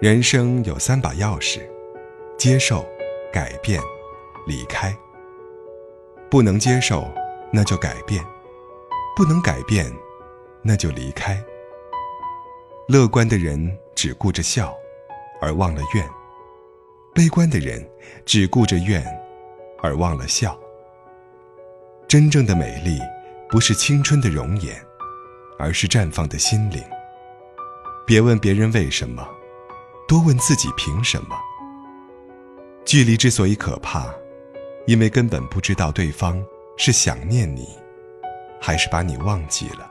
人生有三把钥匙：接受、改变、离开。不能接受，那就改变；不能改变，那就离开。乐观的人只顾着笑，而忘了怨；悲观的人只顾着怨，而忘了笑。真正的美丽，不是青春的容颜，而是绽放的心灵。别问别人为什么。多问自己凭什么？距离之所以可怕，因为根本不知道对方是想念你，还是把你忘记了。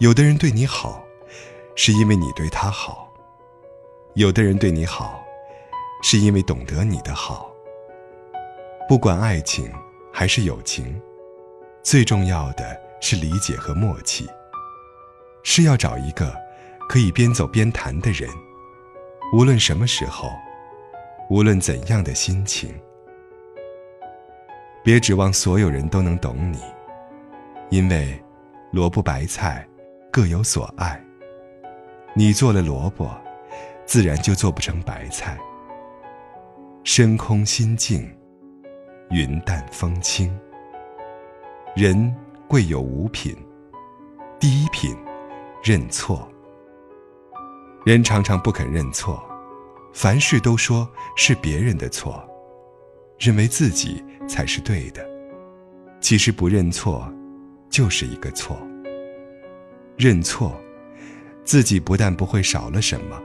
有的人对你好，是因为你对他好；有的人对你好，是因为懂得你的好。不管爱情还是友情，最重要的是理解和默契，是要找一个可以边走边谈的人。无论什么时候，无论怎样的心情，别指望所有人都能懂你，因为萝卜白菜各有所爱。你做了萝卜，自然就做不成白菜。身空心静，云淡风轻。人贵有五品，第一品，认错。人常常不肯认错，凡事都说是别人的错，认为自己才是对的。其实不认错，就是一个错。认错，自己不但不会少了什么，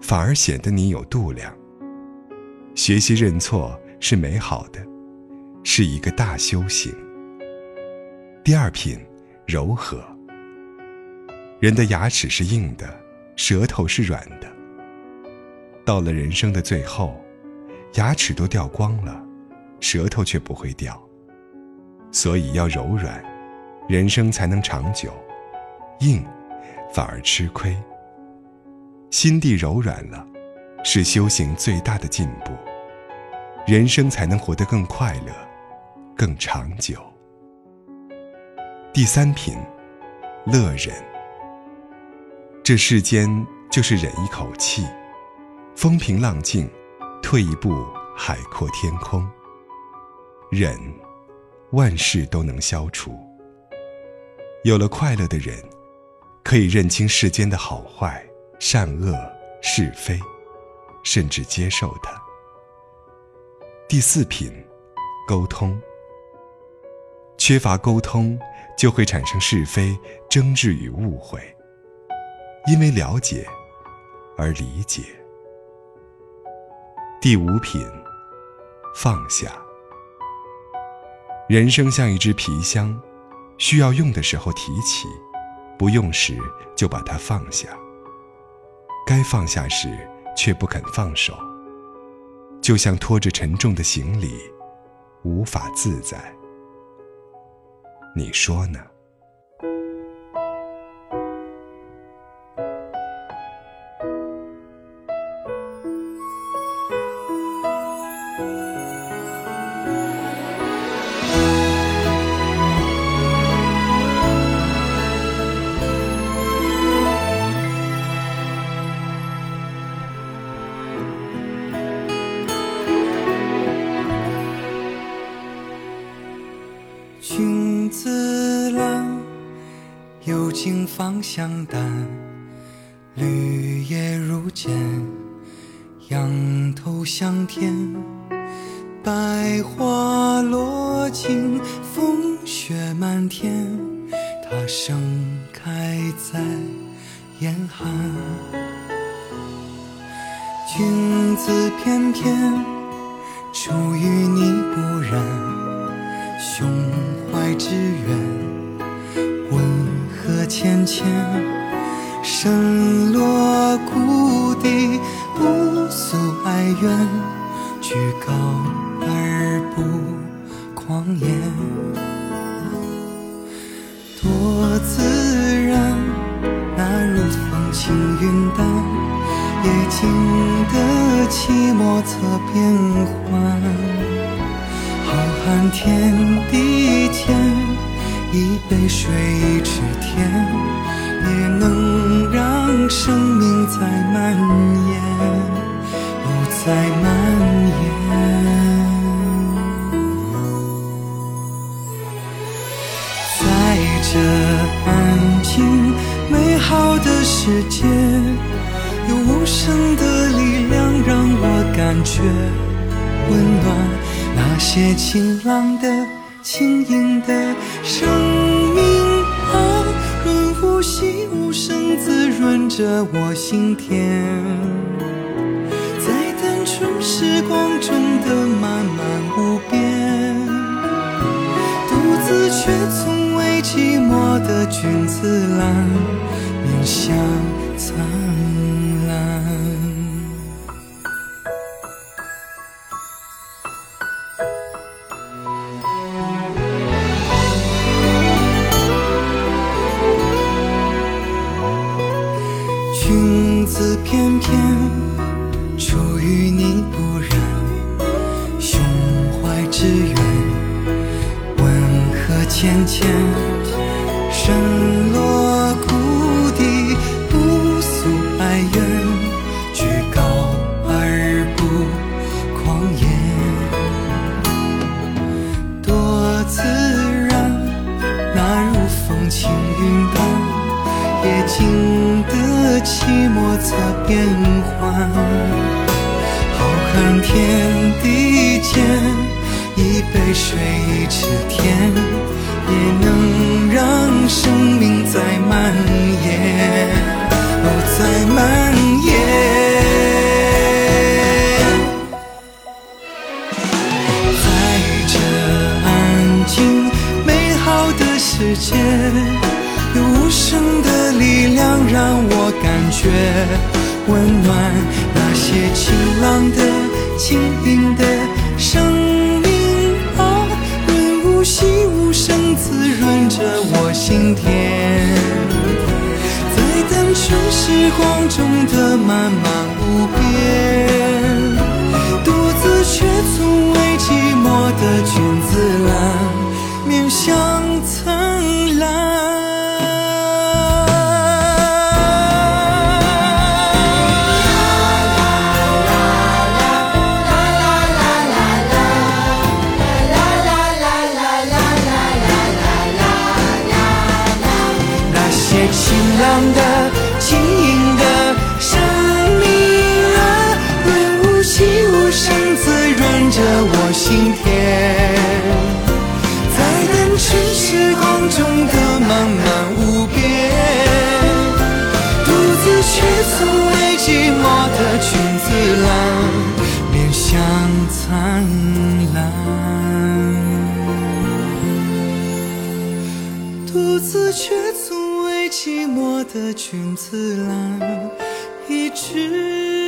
反而显得你有度量。学习认错是美好的，是一个大修行。第二品，柔和。人的牙齿是硬的。舌头是软的，到了人生的最后，牙齿都掉光了，舌头却不会掉。所以要柔软，人生才能长久；硬，反而吃亏。心地柔软了，是修行最大的进步，人生才能活得更快乐、更长久。第三品，乐人。这世间就是忍一口气，风平浪静，退一步海阔天空。忍，万事都能消除。有了快乐的人，可以认清世间的好坏、善恶、是非，甚至接受它。第四品，沟通。缺乏沟通，就会产生是非、争执与误会。因为了解而理解。第五品，放下。人生像一只皮箱，需要用的时候提起，不用时就把它放下。该放下时却不肯放手，就像拖着沉重的行李，无法自在。你说呢？芳香淡，绿叶如剑，仰头向天。百花落尽，风雪漫天，它盛开在严寒。君子翩翩，出淤泥不染，胸怀之远。浅浅，深落谷底，不诉哀怨，居高而不狂言。多自然，那如风轻云淡，也经得起莫测变幻。浩瀚天地间。一杯水，一池天，在。蔓延，不再蔓延。在这安静美好的世界，有无声的力量让我感觉温暖。那些晴朗的、轻盈的生命啊，润物细无声滋润着我心田。在单纯时光中的漫漫无边，独自却从未寂寞的君子兰，君子翩翩，出淤泥不染，胸怀之远，温和浅浅，深落地间，一杯水一池田，也能让生命再蔓延，哦，再蔓延。在这安静美好的世界。有无声的力量让我感觉温暖，那些晴朗的、轻盈的生命啊，润物细无声滋润着我心田。在单纯时光中的漫漫无边，独自却从未寂寞的晴朗的、轻盈的生命啊，润物细无声滋润着我心田。在单纯时光中的漫漫无边，独自却从未寂寞的君子兰，面向灿寂寞的君子兰，一直。